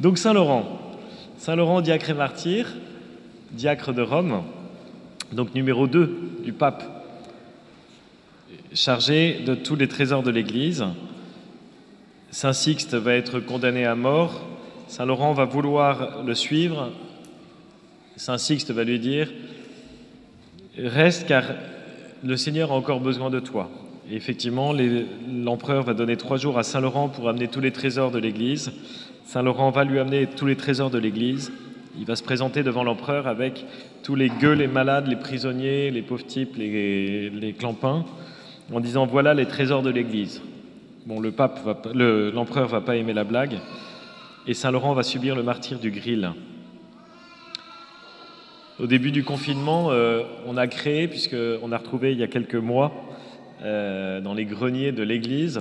Donc Saint Laurent, Saint Laurent, diacre et martyr, diacre de Rome, donc numéro 2 du pape, chargé de tous les trésors de l'Église. Saint Sixte va être condamné à mort. Saint Laurent va vouloir le suivre. Saint Sixte va lui dire Reste car le Seigneur a encore besoin de toi. Effectivement, l'empereur va donner trois jours à Saint Laurent pour amener tous les trésors de l'Église. Saint Laurent va lui amener tous les trésors de l'Église. Il va se présenter devant l'empereur avec tous les gueux, les malades, les prisonniers, les pauvres types, les, clampins, en disant voilà les trésors de l'Église. Bon, l'empereur va pas aimer la blague, et Saint Laurent va subir le martyr du grill. Au début du confinement, euh, on a créé, puisqu'on a retrouvé il y a quelques mois euh, dans les greniers de l'Église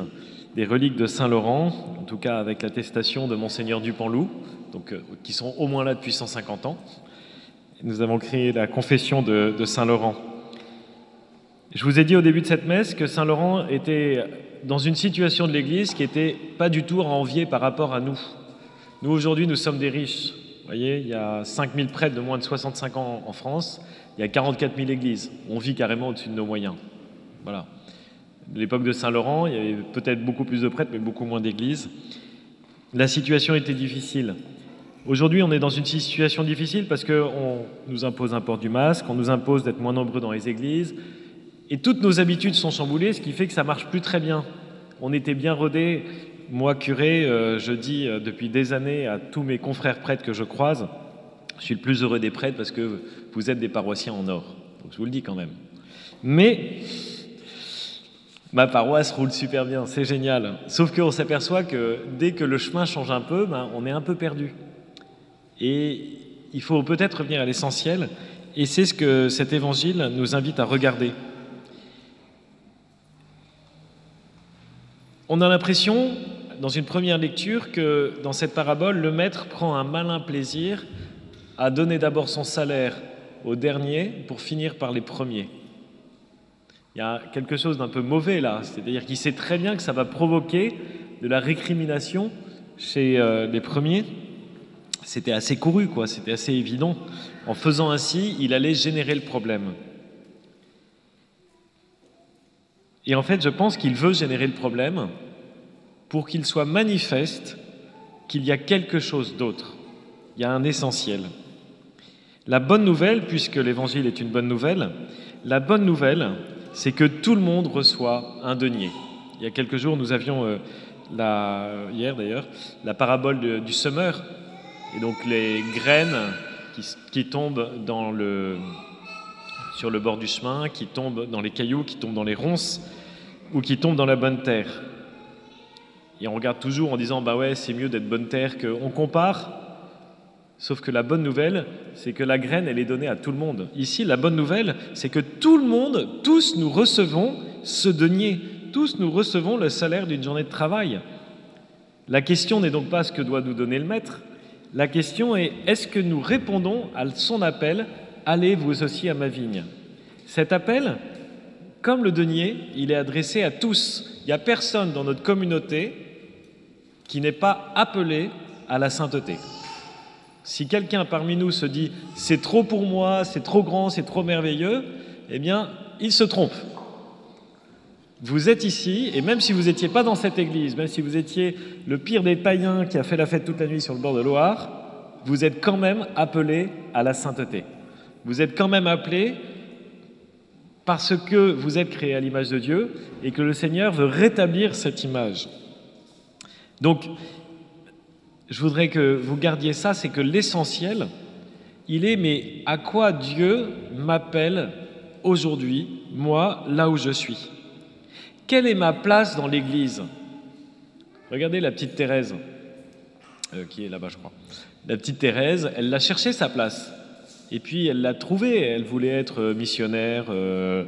des reliques de Saint Laurent, en tout cas avec l'attestation de Monseigneur Dupanloup, donc, euh, qui sont au moins là depuis 150 ans. Nous avons créé la confession de, Saint Laurent. Je vous ai dit au début de cette messe que Saint Laurent était dans une situation de l'Église qui n'était pas du tout à envier par rapport à nous. Nous, aujourd'hui, nous sommes des riches. Vous voyez, il y a 5000 prêtres de moins de 65 ans en France, il y a 44 000 églises. On vit carrément au-dessus de nos moyens. Voilà. L'époque de Saint-Laurent, il y avait peut-être beaucoup plus de prêtres, mais beaucoup moins d'églises. La situation était difficile. Aujourd'hui, on est dans une situation difficile parce qu'on nous impose un port du masque, on nous impose d'être moins nombreux dans les églises, et toutes nos habitudes sont chamboulées, ce qui fait que ça marche plus très bien. On était bien rodés. Moi, curé, euh, je dis euh, depuis des années à tous mes confrères prêtres que je croise, je suis le plus heureux des prêtres parce que vous êtes des paroissiens en or. Donc je vous le dis quand même. Mais ma paroisse roule super bien, c'est génial. Sauf qu'on s'aperçoit que dès que le chemin change un peu, ben, on est un peu perdu. Et il faut peut-être revenir à l'essentiel. Et c'est ce que cet évangile nous invite à regarder. On a l'impression, dans une première lecture, que dans cette parabole, le maître prend un malin plaisir à donner d'abord son salaire aux derniers pour finir par les premiers. Il y a quelque chose d'un peu mauvais là, c'est-à-dire qu'il sait très bien que ça va provoquer de la récrimination chez euh, les premiers. C'était assez couru, quoi, c'était assez évident. En faisant ainsi, il allait générer le problème. Et en fait, je pense qu'il veut générer le problème pour qu'il soit manifeste qu'il y a quelque chose d'autre. Il y a un essentiel. La bonne nouvelle, puisque l'évangile est une bonne nouvelle, la bonne nouvelle, c'est que tout le monde reçoit un denier. Il y a quelques jours, nous avions, euh, hier d'ailleurs, la parabole du semeur, et donc les graines qui, tombent sur le bord du chemin, qui tombent dans les cailloux, qui tombent dans les ronces ou qui tombent dans la bonne terre. Et on regarde toujours en disant bah ouais, c'est mieux d'être bonne terre qu'on compare. Sauf que la bonne nouvelle, c'est que la graine, elle est donnée à tout le monde. Ici, la bonne nouvelle, c'est que tout le monde, tous nous recevons ce denier, tous nous recevons le salaire d'une journée de travail. La question n'est donc pas ce que doit nous donner le maître, la question est est-ce que nous répondons à son appel Allez vous aussi à ma vigne? Cet appel, comme le denier, il est adressé à tous. Il n'y a personne dans notre communauté qui n'est pas appelé à la sainteté. Si quelqu'un parmi nous se dit c'est trop pour moi, c'est trop grand, c'est trop merveilleux, eh bien, il se trompe. Vous êtes ici, et même si vous n'étiez pas dans cette église, même si vous étiez le pire des païens qui a fait la fête toute la nuit sur le bord de Loire, vous êtes quand même appelé à la sainteté. Vous êtes quand même appelé parce que vous êtes créé à l'image de Dieu et que le Seigneur veut rétablir cette image. Donc, je voudrais que vous gardiez ça, c'est que l'essentiel, il est, mais à quoi Dieu m'appelle aujourd'hui, moi, là où je suis? Quelle est ma place dans l'Église? Regardez la petite Thérèse, euh, qui est là-bas, je crois. La petite Thérèse, elle l'a cherché sa place. Et puis elle l'a trouvée. Elle voulait être missionnaire, euh,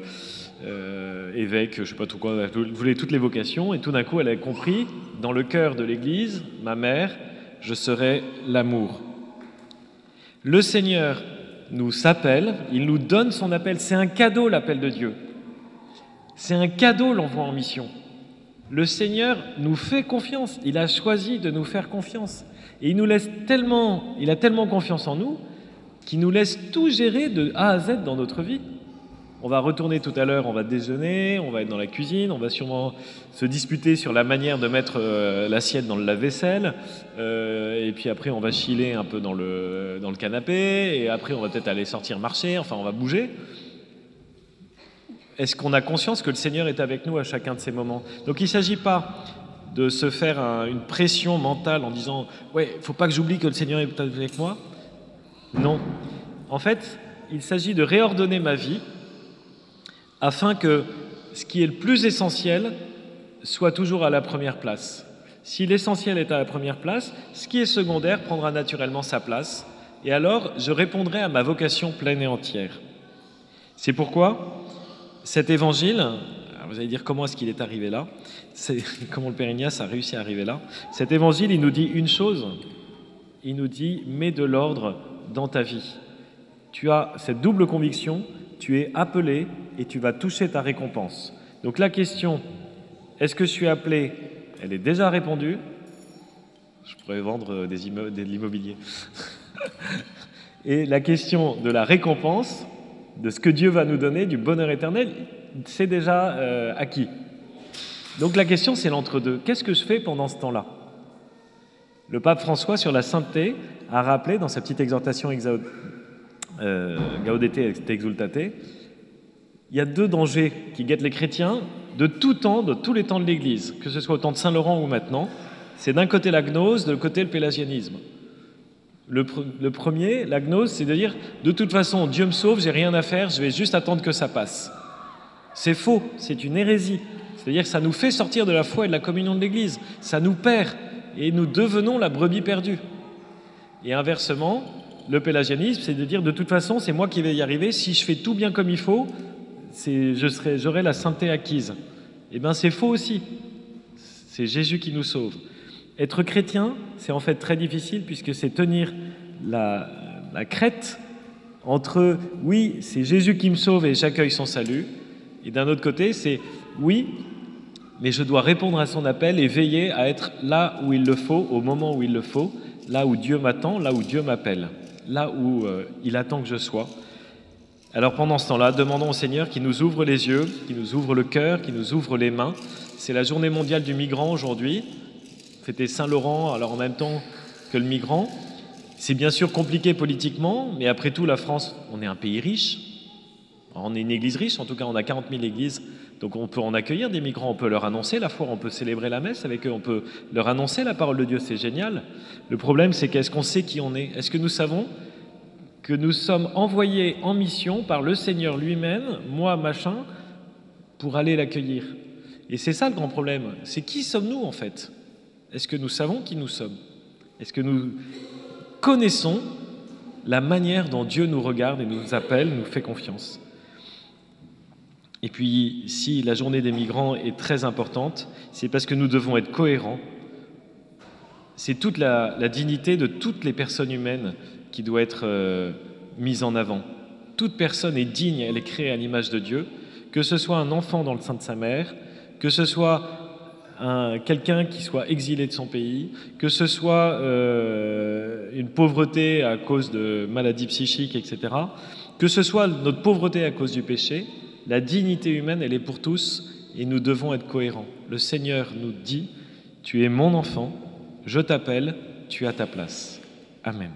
euh, évêque, je sais pas tout quoi. Elle voulait toutes les vocations. Et tout d'un coup, elle a compris, dans le cœur de l'Église, ma mère, je serai l'amour. Le Seigneur nous s'appelle, il nous donne son appel. C'est un cadeau, l'appel de Dieu. C'est un cadeau, l'envoi en mission. Le Seigneur nous fait confiance. Il a choisi de nous faire confiance. Et il nous laisse tellement, il a tellement confiance en nous qu'il nous laisse tout gérer de A à Z dans notre vie. On va retourner tout à l'heure, on va déjeuner, on va être dans la cuisine, on va sûrement se disputer sur la manière de mettre euh, l'assiette dans le lave-vaisselle, euh, et puis après on va chiller un peu dans le, dans le canapé, et après on va peut-être aller sortir marcher, enfin on va bouger. Est-ce qu'on a conscience que le Seigneur est avec nous à chacun de ces moments? Donc il ne s'agit pas de se faire une pression mentale en disant Ouais, il faut pas que j'oublie que le Seigneur est avec moi. Non. En fait, il s'agit de réordonner ma vie afin que ce qui est le plus essentiel soit toujours à la première place. Si l'essentiel est à la première place, ce qui est secondaire prendra naturellement sa place, et alors je répondrai à ma vocation pleine et entière. C'est pourquoi cet évangile, vous allez dire comment est-ce qu'il est arrivé là, c'est comment le Père Ignace a réussi à arriver là? Cet évangile, il nous dit une chose, il nous dit mets de l'ordre dans ta vie. Tu as cette double conviction, tu es appelé et tu vas toucher ta récompense. Donc la question, est-ce que je suis appelé? Elle est déjà répondue. Je pourrais vendre des de l'immobilier. et la question de la récompense, de ce que Dieu va nous donner, du bonheur éternel, c'est déjà euh, acquis. Donc la question, c'est l'entre-deux. Qu'est-ce que je fais pendant ce temps-là? Le pape François, sur la sainteté, a rappelé dans sa petite exhortation euh, Gaudete et Exultate, il y a deux dangers qui guettent les chrétiens de tout temps, de tous les temps de l'Église, que ce soit au temps de Saint Laurent ou maintenant. C'est d'un côté la gnose, de l'autre côté le pélagianisme. Le, premier, la gnose, c'est de dire de toute façon, Dieu me sauve, j'ai rien à faire, je vais juste attendre que ça passe. C'est faux, c'est une hérésie. C'est-à-dire que ça nous fait sortir de la foi et de la communion de l'Église. Ça nous perd et nous devenons la brebis perdue. Et inversement, le pélagianisme, c'est de dire de toute façon, c'est moi qui vais y arriver. Si je fais tout bien comme il faut, j'aurai la sainteté acquise. Eh bien, c'est faux aussi. C'est Jésus qui nous sauve. Être chrétien, c'est en fait très difficile puisque c'est tenir la, crête entre oui, c'est Jésus qui me sauve et j'accueille son salut, et d'un autre côté, c'est oui, mais je dois répondre à son appel et veiller à être là où il le faut, au moment où il le faut, là où Dieu m'attend, là où Dieu m'appelle, là où euh, il attend que je sois. Alors pendant ce temps-là, demandons au Seigneur qui nous ouvre les yeux, qui nous ouvre le cœur, qui nous ouvre les mains. C'est la journée mondiale du migrant aujourd'hui. Fêter Saint-Laurent, alors en même temps que le migrant. C'est bien sûr compliqué politiquement, mais après tout, la France, on est un pays riche. On est une église riche, en tout cas, on a 40 000 églises. Donc on peut en accueillir des migrants, on peut leur annoncer la foi, on peut célébrer la messe avec eux, on peut leur annoncer la parole de Dieu, c'est génial. Le problème, c'est qu'est-ce qu'on sait qui on est? Est-ce que nous savons que nous sommes envoyés en mission par le Seigneur lui-même, moi, machin, pour aller l'accueillir? Et c'est ça le grand problème. C'est qui sommes-nous en fait? Est-ce que nous savons qui nous sommes? Est-ce que nous connaissons la manière dont Dieu nous regarde et nous appelle, nous fait confiance? Et puis, si la journée des migrants est très importante, c'est parce que nous devons être cohérents. C'est toute la, dignité de toutes les personnes humaines qui doit être euh, mise en avant. Toute personne est digne, elle est créée à l'image de Dieu, que ce soit un enfant dans le sein de sa mère, que ce soit quelqu'un qui soit exilé de son pays, que ce soit euh, une pauvreté à cause de maladies psychiques, etc., que ce soit notre pauvreté à cause du péché, la dignité humaine, elle est pour tous et nous devons être cohérents. Le Seigneur nous dit, tu es mon enfant, je t'appelle, tu as ta place. Amen.